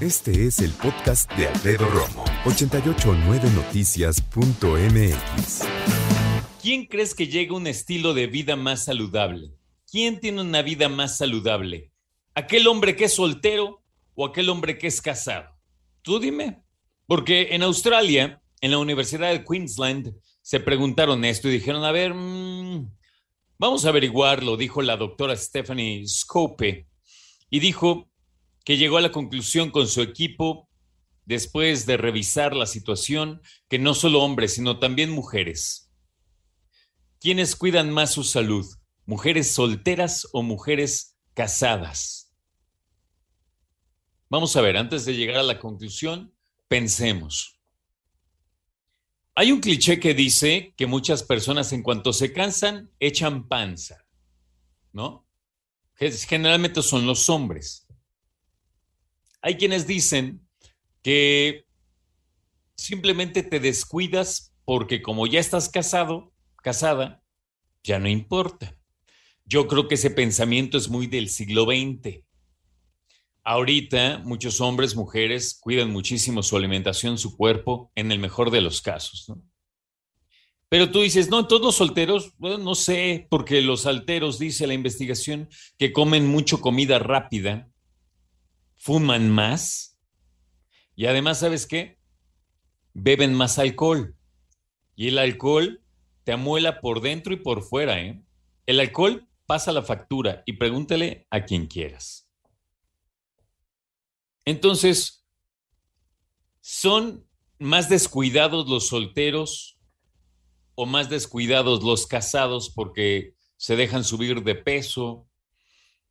Este es el podcast de Alfredo Romo. 889noticias.mx. ¿Quién crees que llega a un estilo de vida más saludable? ¿Quién tiene una vida más saludable? ¿Aquel hombre que es soltero o aquel hombre que es casado? Tú dime. Porque en Australia, en la Universidad de Queensland, se preguntaron esto y dijeron, a ver, mmm, vamos a averiguarlo, dijo la doctora Stephanie Scope. Y dijo que llegó a la conclusión con su equipo, después de revisar la situación, que no solo hombres, sino también mujeres. ¿Quiénes cuidan más su salud? ¿Mujeres solteras o mujeres casadas? Vamos a ver, antes de llegar a la conclusión, pensemos. Hay un cliché que dice que muchas personas en cuanto se cansan echan panza, ¿no? Generalmente son los hombres. Hay quienes dicen que simplemente te descuidas porque como ya estás casado, casada, ya no importa. Yo creo que ese pensamiento es muy del siglo XX. Ahorita muchos hombres, mujeres cuidan muchísimo su alimentación, su cuerpo, en el mejor de los casos. Pero tú dices, no, todos los solteros, bueno, no sé, porque los solteros, dice la investigación, que comen mucho comida rápida, fuman más y además, ¿sabes qué? Beben más alcohol. Y el alcohol te amuela por dentro y por fuera, ¿eh? El alcohol pasa la factura y pregúntale a quien quieras. Entonces, ¿son más descuidados los solteros o más descuidados los casados porque se dejan subir de peso,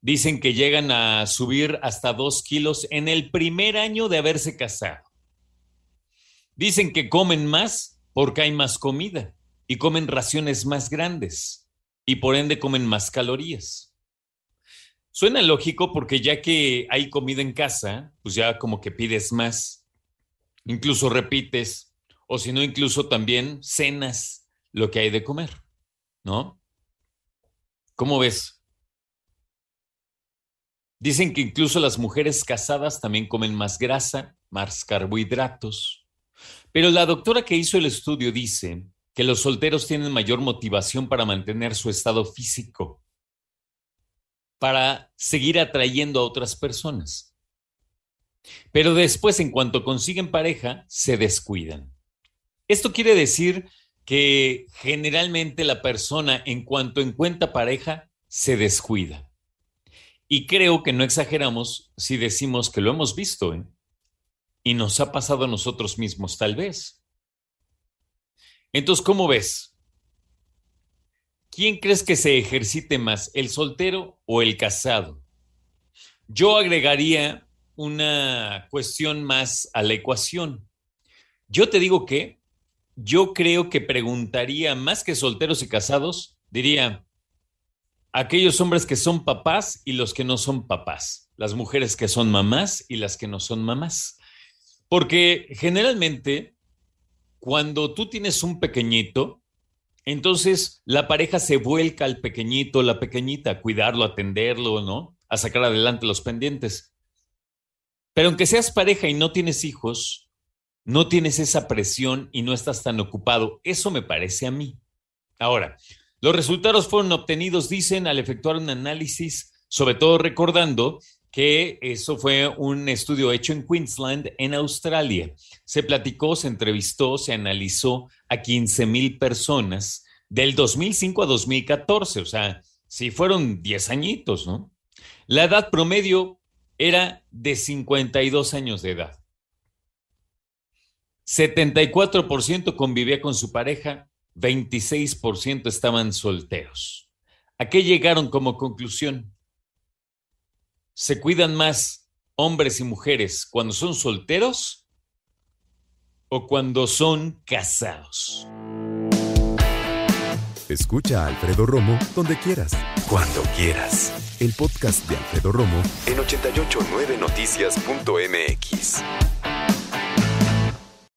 Dicen que llegan a subir hasta dos kilos en el primer año de haberse casado. Dicen que comen más porque hay más comida y comen raciones más grandes y por ende comen más calorías. Suena lógico porque ya que hay comida en casa, pues ya como que pides más, incluso repites, o si no, incluso también cenas lo que hay de comer, ¿no? ¿Cómo ves? Dicen que incluso las mujeres casadas también comen más grasa, más carbohidratos. Pero la doctora que hizo el estudio dice que los solteros tienen mayor motivación para mantener su estado físico, para seguir atrayendo a otras personas. Pero después, en cuanto consiguen pareja, se descuidan. Esto quiere decir que generalmente la persona, en cuanto encuentra pareja, se descuida. Y creo que no exageramos si decimos que lo hemos visto ¿eh? y nos ha pasado a nosotros mismos tal vez. Entonces, ¿cómo ves? ¿Quién crees que se ejercite más, el soltero o el casado? Yo agregaría una cuestión más a la ecuación. Yo te digo que yo creo que preguntaría más que solteros y casados, diría, aquellos hombres que son papás y los que no son papás, las mujeres que son mamás y las que no son mamás. Porque generalmente, cuando tú tienes un pequeñito, entonces la pareja se vuelca al pequeñito, la pequeñita, a cuidarlo, a atenderlo, ¿no? A sacar adelante los pendientes. Pero aunque seas pareja y no tienes hijos, no tienes esa presión y no estás tan ocupado. Eso me parece a mí. Ahora, los resultados fueron obtenidos, dicen, al efectuar un análisis, sobre todo recordando que eso fue un estudio hecho en Queensland, en Australia. Se platicó, se entrevistó, se analizó a 15 mil personas del 2005 a 2014, o sea, si fueron 10 añitos, ¿no? La edad promedio era de 52 años de edad. 74% convivía con su pareja, 26% estaban solteros. ¿A qué llegaron como conclusión? se cuidan más hombres y mujeres cuando son solteros o cuando son casados? Escucha a Alfredo Romo donde quieras, cuando quieras. El podcast de Alfredo Romo en 889noticias.mx.